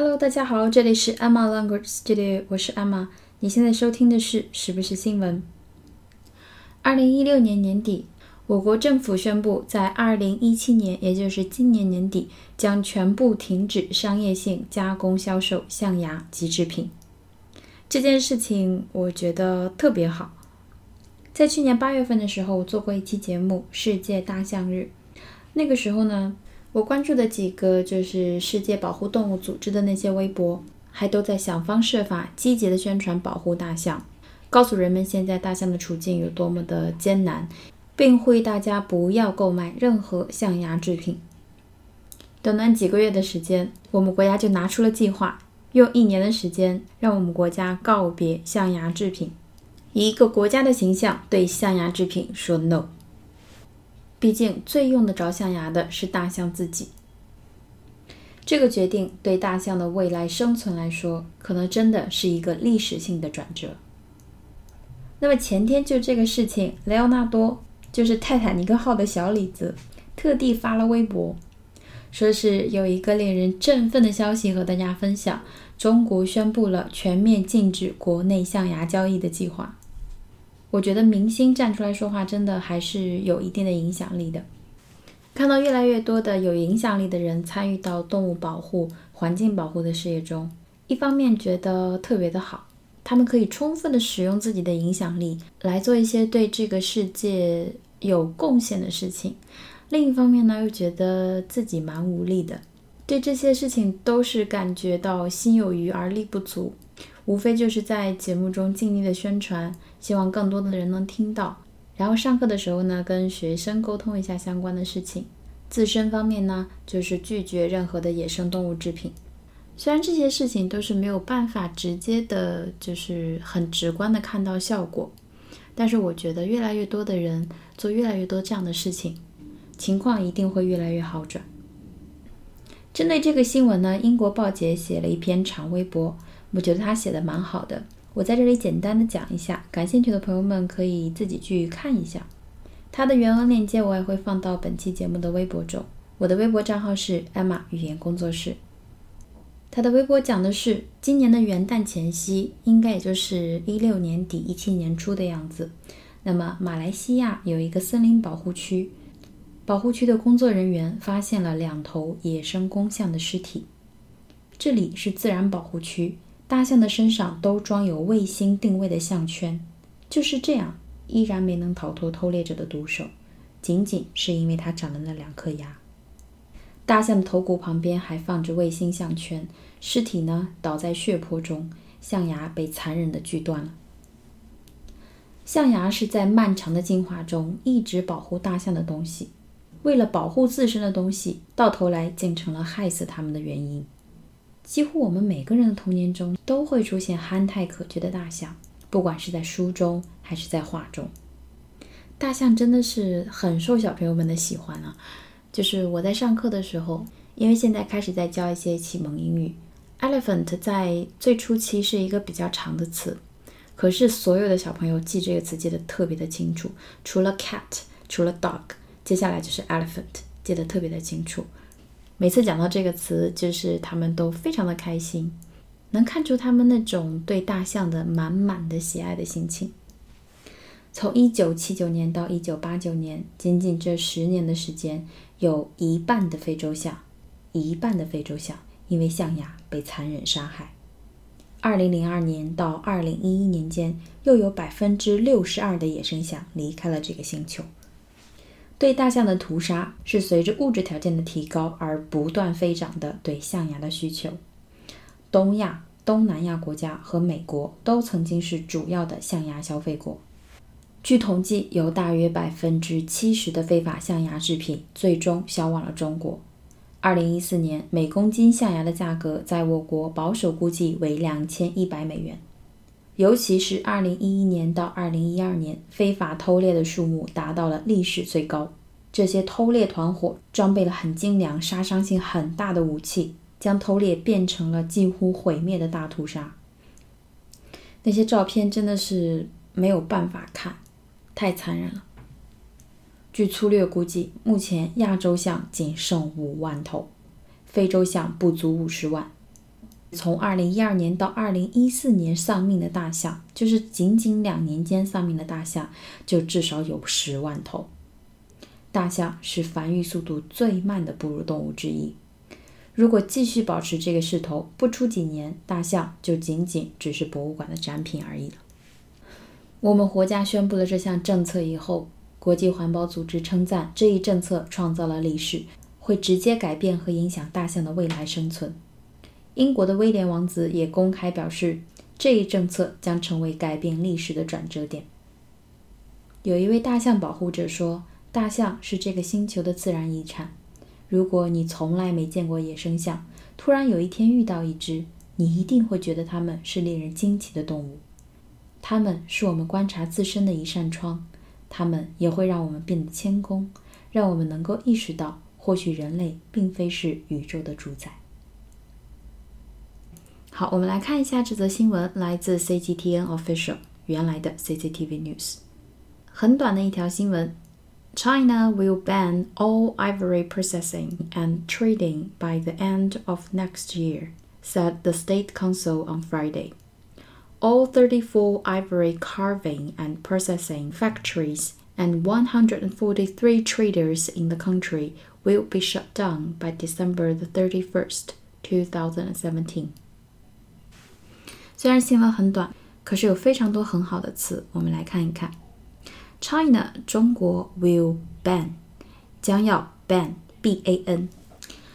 Hello，大家好，这里是 Emma Language Studio，我是 Emma。你现在收听的是是不是新闻？二零一六年年底，我国政府宣布，在二零一七年，也就是今年年底，将全部停止商业性加工销售象牙及制品。这件事情我觉得特别好。在去年八月份的时候，我做过一期节目《世界大象日》，那个时候呢。我关注的几个就是世界保护动物组织的那些微博，还都在想方设法积极的宣传保护大象，告诉人们现在大象的处境有多么的艰难，并呼吁大家不要购买任何象牙制品。短短几个月的时间，我们国家就拿出了计划，用一年的时间让我们国家告别象牙制品，以一个国家的形象对象牙制品说 no。毕竟，最用得着象牙的是大象自己。这个决定对大象的未来生存来说，可能真的是一个历史性的转折。那么前天就这个事情，雷奥纳多就是泰坦尼克号的小李子，特地发了微博，说是有一个令人振奋的消息和大家分享：中国宣布了全面禁止国内象牙交易的计划。我觉得明星站出来说话，真的还是有一定的影响力的。看到越来越多的有影响力的人参与到动物保护、环境保护的事业中，一方面觉得特别的好，他们可以充分的使用自己的影响力来做一些对这个世界有贡献的事情；另一方面呢，又觉得自己蛮无力的，对这些事情都是感觉到心有余而力不足。无非就是在节目中尽力的宣传，希望更多的人能听到。然后上课的时候呢，跟学生沟通一下相关的事情。自身方面呢，就是拒绝任何的野生动物制品。虽然这些事情都是没有办法直接的，就是很直观的看到效果，但是我觉得越来越多的人做越来越多这样的事情，情况一定会越来越好转。针对这个新闻呢，英国报姐写了一篇长微博。我觉得他写的蛮好的，我在这里简单的讲一下，感兴趣的朋友们可以自己去看一下。他的原文链接我也会放到本期节目的微博中，我的微博账号是艾玛语言工作室。他的微博讲的是今年的元旦前夕，应该也就是一六年底一七年初的样子。那么马来西亚有一个森林保护区，保护区的工作人员发现了两头野生公象的尸体，这里是自然保护区。大象的身上都装有卫星定位的项圈，就是这样，依然没能逃脱偷猎者的毒手，仅仅是因为它长了那两颗牙。大象的头骨旁边还放着卫星项圈，尸体呢倒在血泊中，象牙被残忍的锯断了。象牙是在漫长的进化中一直保护大象的东西，为了保护自身的东西，到头来竟成了害死它们的原因。几乎我们每个人的童年中都会出现憨态可掬的大象，不管是在书中还是在画中，大象真的是很受小朋友们的喜欢啊。就是我在上课的时候，因为现在开始在教一些启蒙英语，elephant 在最初期是一个比较长的词，可是所有的小朋友记这个词记得特别的清楚，除了 cat，除了 dog，接下来就是 elephant，记得特别的清楚。每次讲到这个词，就是他们都非常的开心，能看出他们那种对大象的满满的喜爱的心情。从一九七九年到一九八九年，仅仅这十年的时间，有一半的非洲象，一半的非洲象因为象牙被残忍杀害。二零零二年到二零一一年间，又有百分之六十二的野生象离开了这个星球。对大象的屠杀是随着物质条件的提高而不断飞涨的对象牙的需求。东亚、东南亚国家和美国都曾经是主要的象牙消费国。据统计，有大约百分之七十的非法象牙制品最终销往了中国。二零一四年，每公斤象牙的价格在我国保守估计为两千一百美元。尤其是二零一一年到二零一二年，非法偷猎的数目达到了历史最高。这些偷猎团伙装备了很精良、杀伤性很大的武器，将偷猎变成了近乎毁灭的大屠杀。那些照片真的是没有办法看，太残忍了。据粗略估计，目前亚洲象仅剩五万头，非洲象不足五十万。从二零一二年到二零一四年丧命的大象，就是仅仅两年间丧命的大象，就至少有十万头。大象是繁育速度最慢的哺乳动物之一。如果继续保持这个势头，不出几年，大象就仅仅只是博物馆的展品而已了。我们国家宣布了这项政策以后，国际环保组织称赞这一政策创造了历史，会直接改变和影响大象的未来生存。英国的威廉王子也公开表示，这一政策将成为改变历史的转折点。有一位大象保护者说：“大象是这个星球的自然遗产。如果你从来没见过野生象，突然有一天遇到一只，你一定会觉得它们是令人惊奇的动物。它们是我们观察自身的一扇窗，它们也会让我们变得谦恭，让我们能够意识到，或许人类并非是宇宙的主宰。”好，我们来看一下这则新闻，来自 CGTN Official 原来的 CCTV News。很短的一条新闻：China will ban all ivory processing and trading by the end of next year, said the State Council on Friday. All 34 ivory carving and processing factories and 143 traders in the country will be shut down by December the 31st, 2017. 虽然新闻很短，可是有非常多很好的词，我们来看一看。China 中国 will ban 将要 ban b a n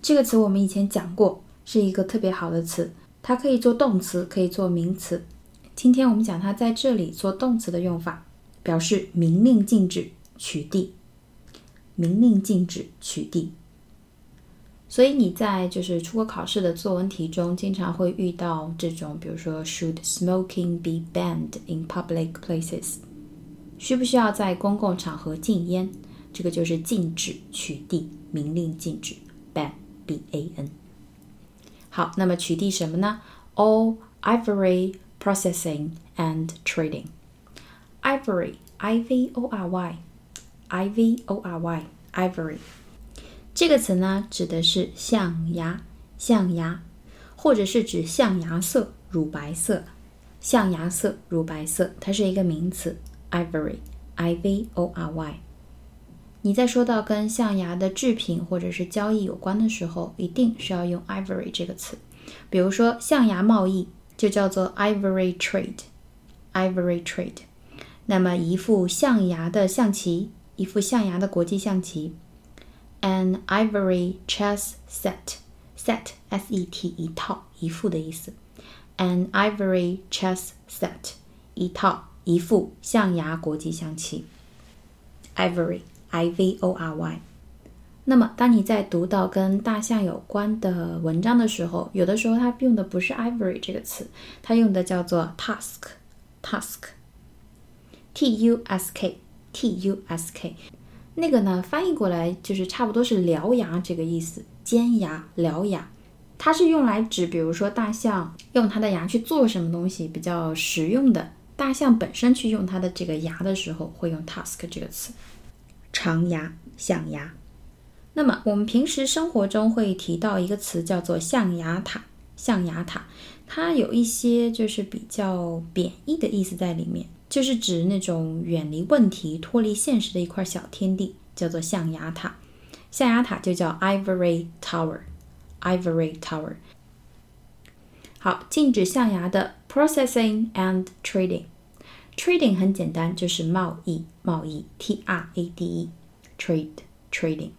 这个词我们以前讲过，是一个特别好的词，它可以做动词，可以做名词。今天我们讲它在这里做动词的用法，表示明令禁止取缔，明令禁止取缔。所以你在就是出国考试的作文题中，经常会遇到这种，比如说，Should smoking be banned in public places？需不需要在公共场合禁烟？这个就是禁止、取缔、明令禁止，ban，b a n。好，那么取缔什么呢？All ivory processing and trading。Ivory，i-v-o-r-y，i-v-o-r-y，ivory 这个词呢，指的是象牙，象牙，或者是指象牙色、乳白色，象牙色、乳白色，它是一个名词，ivory，i v o r y。你在说到跟象牙的制品或者是交易有关的时候，一定是要用 ivory 这个词。比如说象牙贸易就叫做 ivory trade，ivory trade。那么一副象牙的象棋，一副象牙的国际象棋。An ivory chess set, set s e t 一套一副的意思。An ivory chess set 一套一副象牙国际象棋。Ivory, i v o r y。那么，当你在读到跟大象有关的文章的时候，有的时候它用的不是 ivory 这个词，它用的叫做 tusk, tusk, t u s k, t u s k。那个呢，翻译过来就是差不多是獠牙这个意思，尖牙、獠牙，它是用来指，比如说大象用它的牙去做什么东西比较实用的。大象本身去用它的这个牙的时候，会用 tusk 这个词，长牙、象牙。那么我们平时生活中会提到一个词叫做象牙塔，象牙塔，它有一些就是比较贬义的意思在里面。就是指那种远离问题、脱离现实的一块小天地，叫做象牙塔。象牙塔就叫 Ivory Tower，Ivory Tower。好，禁止象牙的 processing and trading。trading 很简单，就是贸易，贸易，T R A D E，trade trading。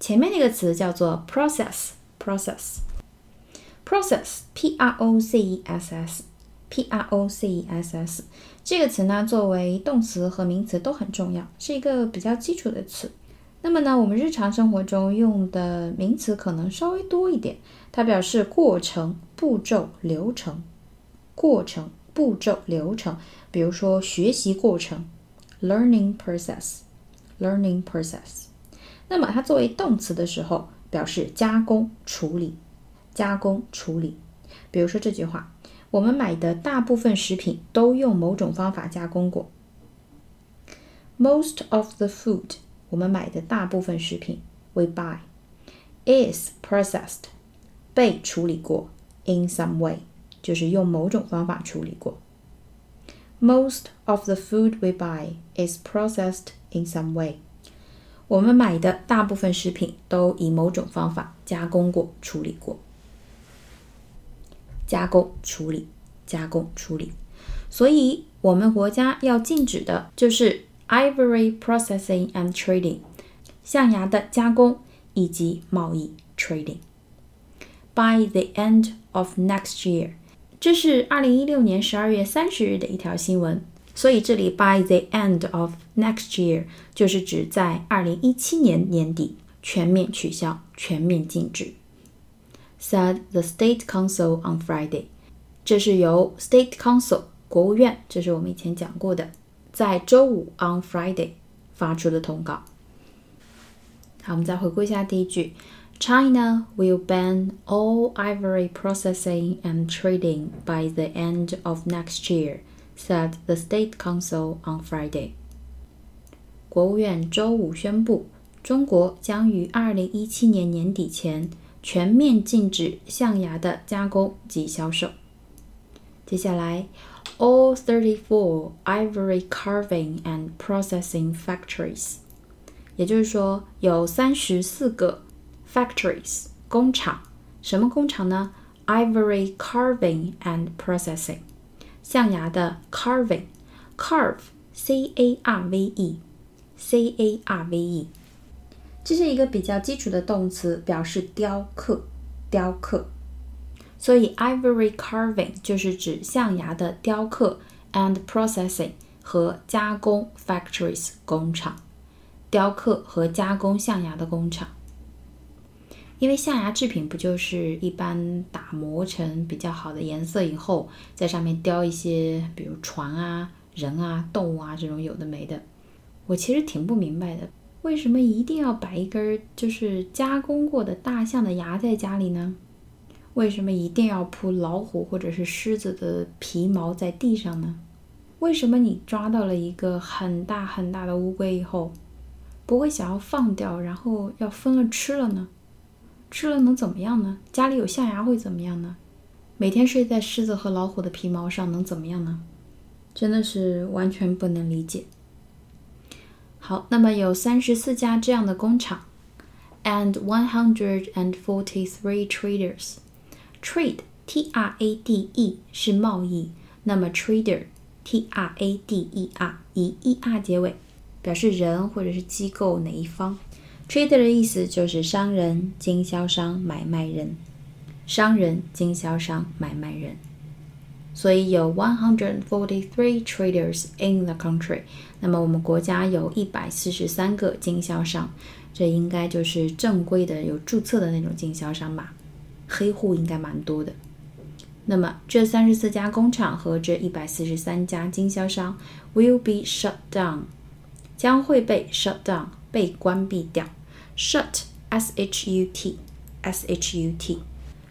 前面那个词叫做 process，process，process，P R O C E S S，P R O C E S S。这个词呢，作为动词和名词都很重要，是一个比较基础的词。那么呢，我们日常生活中用的名词可能稍微多一点，它表示过程、步骤、流程。过程、步骤、流程，比如说学习过程，learning process，learning process。那么它作为动词的时候，表示加工、处理、加工、处理。比如说这句话。我们买的大部分食品都用某种方法加工过。Most of the food，我们买的大部分食品，we buy，is processed，被处理过 in some way，就是用某种方法处理过。Most of the food we buy is processed in some way。我们买的大部分食品都以某种方法加工过、处理过。加工、处理、加工、处理。所以，我们国家要禁止的就是 ivory processing and trading，象牙的加工以及贸易 trading。By the end of next year，这是二零一六年十二月三十日的一条新闻。所以这里 by the end of next year 就是指在二零一七年年底全面取消、全面禁止。Said the State Council on Friday，这是由 State Council 国务院，这是我们以前讲过的，在周五 on Friday 发出的通告。好，我们再回顾一下第一句：China will ban all ivory processing and trading by the end of next year。said the State Council on Friday。国务院周五宣布，中国将于二零一七年年底前 全面禁止象牙的加工及销售。接下来，all thirty-four ivory carving and processing factories，也就是说有三十四个 factories 工厂。什么工厂呢？Ivory carving and processing。象牙的 carving，carve，c a r v e，c a r v e，这是一个比较基础的动词，表示雕刻，雕刻。所以 ivory carving 就是指象牙的雕刻，and processing 和加工 factories 工厂，雕刻和加工象牙的工厂。因为象牙制品不就是一般打磨成比较好的颜色以后，在上面雕一些，比如船啊、人啊、动物啊这种有的没的。我其实挺不明白的，为什么一定要摆一根就是加工过的大象的牙在家里呢？为什么一定要铺老虎或者是狮子的皮毛在地上呢？为什么你抓到了一个很大很大的乌龟以后，不会想要放掉，然后要分了吃了呢？吃了能怎么样呢？家里有象牙会怎么样呢？每天睡在狮子和老虎的皮毛上能怎么样呢？真的是完全不能理解。好，那么有三十四家这样的工厂，and one hundred and forty-three traders. Trade, T-R-A-D-E 是贸易，那么 trader, T-R-A-D-E-R 以 E-R 结尾，表示人或者是机构哪一方。Trader 的意思就是商人、经销商、买卖人。商人、经销商、买卖人。所以有 one hundred forty-three traders in the country。那么我们国家有一百四十三个经销商，这应该就是正规的、有注册的那种经销商吧？黑户应该蛮多的。那么这三十四家工厂和这一百四十三家经销商 will be shut down，将会被 shut down，被关闭掉。Shut, s-h-u-t, s-h-u-t，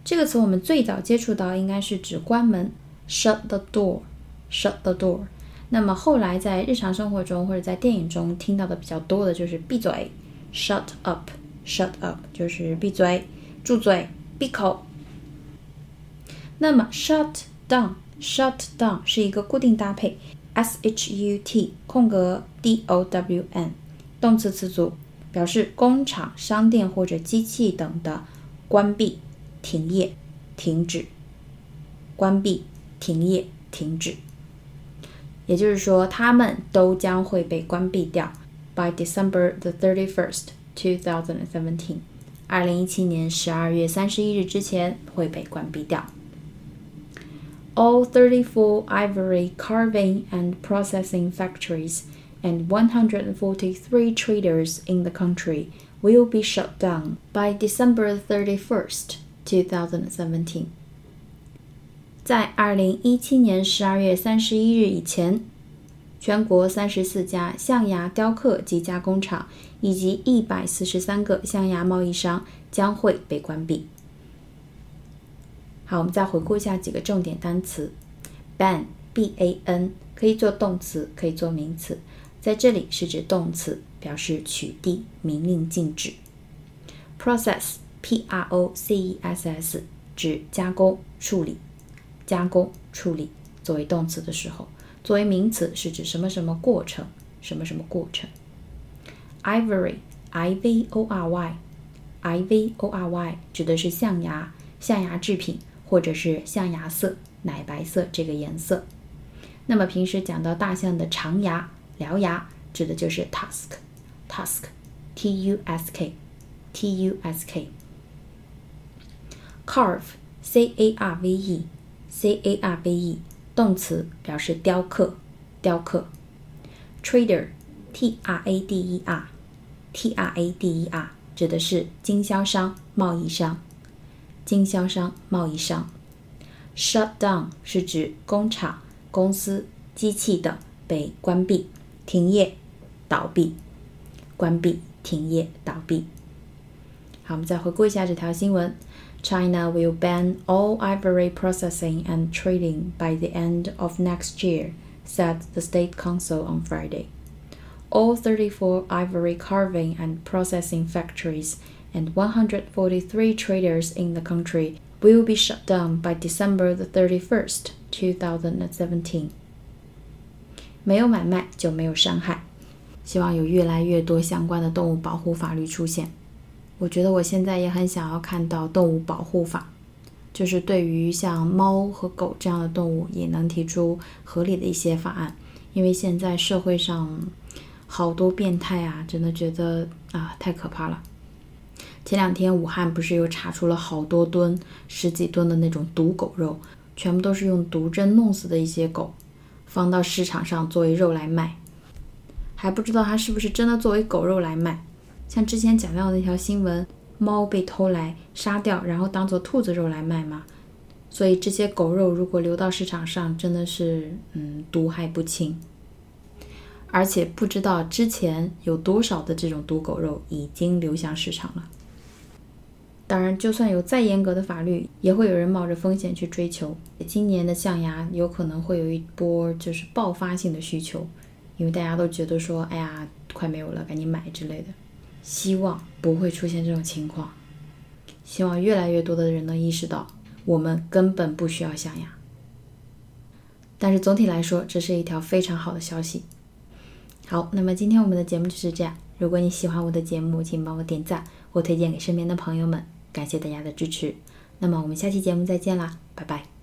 这个词我们最早接触到应该是指关门，shut the door, shut the door。那么后来在日常生活中或者在电影中听到的比较多的就是闭嘴，shut up, shut up，就是闭嘴，住嘴，闭口。那么 shut down, shut down 是一个固定搭配，s-h-u-t 空格 d-o-w-n，动词词组。表示工厂、商店或者机器等的关闭、停业、停止。关闭、停业、停止。也就是说，他们都将会被关闭掉。By December the thirty-first, two thousand and seventeen，二零一七年十二月三十一日之前会被关闭掉。All thirty-four ivory carving and processing factories and 143 traders in the country will be shut down by December 31st, 2017. 在二零一七年十二月三十一日以前，全国三十四家象牙雕刻及加工厂以及一百四十三个象牙贸易商将会被关闭。好，我们再回顾一下几个重点单词：ban，b-a-n，可以做动词，可以做名词。在这里是指动词，表示取缔、明令禁止。Process，p r o c e s s，指加工处理，加工处理作为动词的时候，作为名词是指什么什么过程，什么什么过程。Ivory，I V O R Y，I V O R Y 指的是象牙、象牙制品或者是象牙色、奶白色这个颜色。那么平时讲到大象的长牙、獠牙，指的就是 tusk，tusk，T U S K，T U S K。Carve, c a r v e c a r v e 动词表示雕刻、雕刻。Trader，T R A D E R，T R A D E R，指的是经销商、贸易商。经销商、贸易商。Shut down 是指工厂。公司、机器等被关闭、停业、倒闭、关闭、停业、倒闭。好，我们再回顾一下这条新闻 ：China will ban all ivory processing and trading by the end of next year, said the State Council on Friday. All 34 ivory carving and processing factories and 143 traders in the country will be shut down by December the 31st, 2017. 没有买卖就没有伤害。希望有越来越多相关的动物保护法律出现。 我觉得我现在也很想要看到动物保护法，就是对于像猫和狗这样的动物也能提出合理的一些法案。因为现在社会上好多变态啊，真的觉得啊太可怕了。前两天武汉不是又查出了好多吨、十几吨的那种毒狗肉，全部都是用毒针弄死的一些狗，放到市场上作为肉来卖，还不知道它是不是真的作为狗肉来卖。像之前讲到的那条新闻，猫被偷来杀掉，然后当做兔子肉来卖嘛。所以这些狗肉如果流到市场上，真的是嗯毒害不轻，而且不知道之前有多少的这种毒狗肉已经流向市场了。当然，就算有再严格的法律，也会有人冒着风险去追求。今年的象牙有可能会有一波就是爆发性的需求，因为大家都觉得说，哎呀，快没有了，赶紧买之类的。希望不会出现这种情况，希望越来越多的人能意识到，我们根本不需要象牙。但是总体来说，这是一条非常好的消息。好，那么今天我们的节目就是这样。如果你喜欢我的节目，请帮我点赞或推荐给身边的朋友们。感谢大家的支持，那么我们下期节目再见啦，拜拜。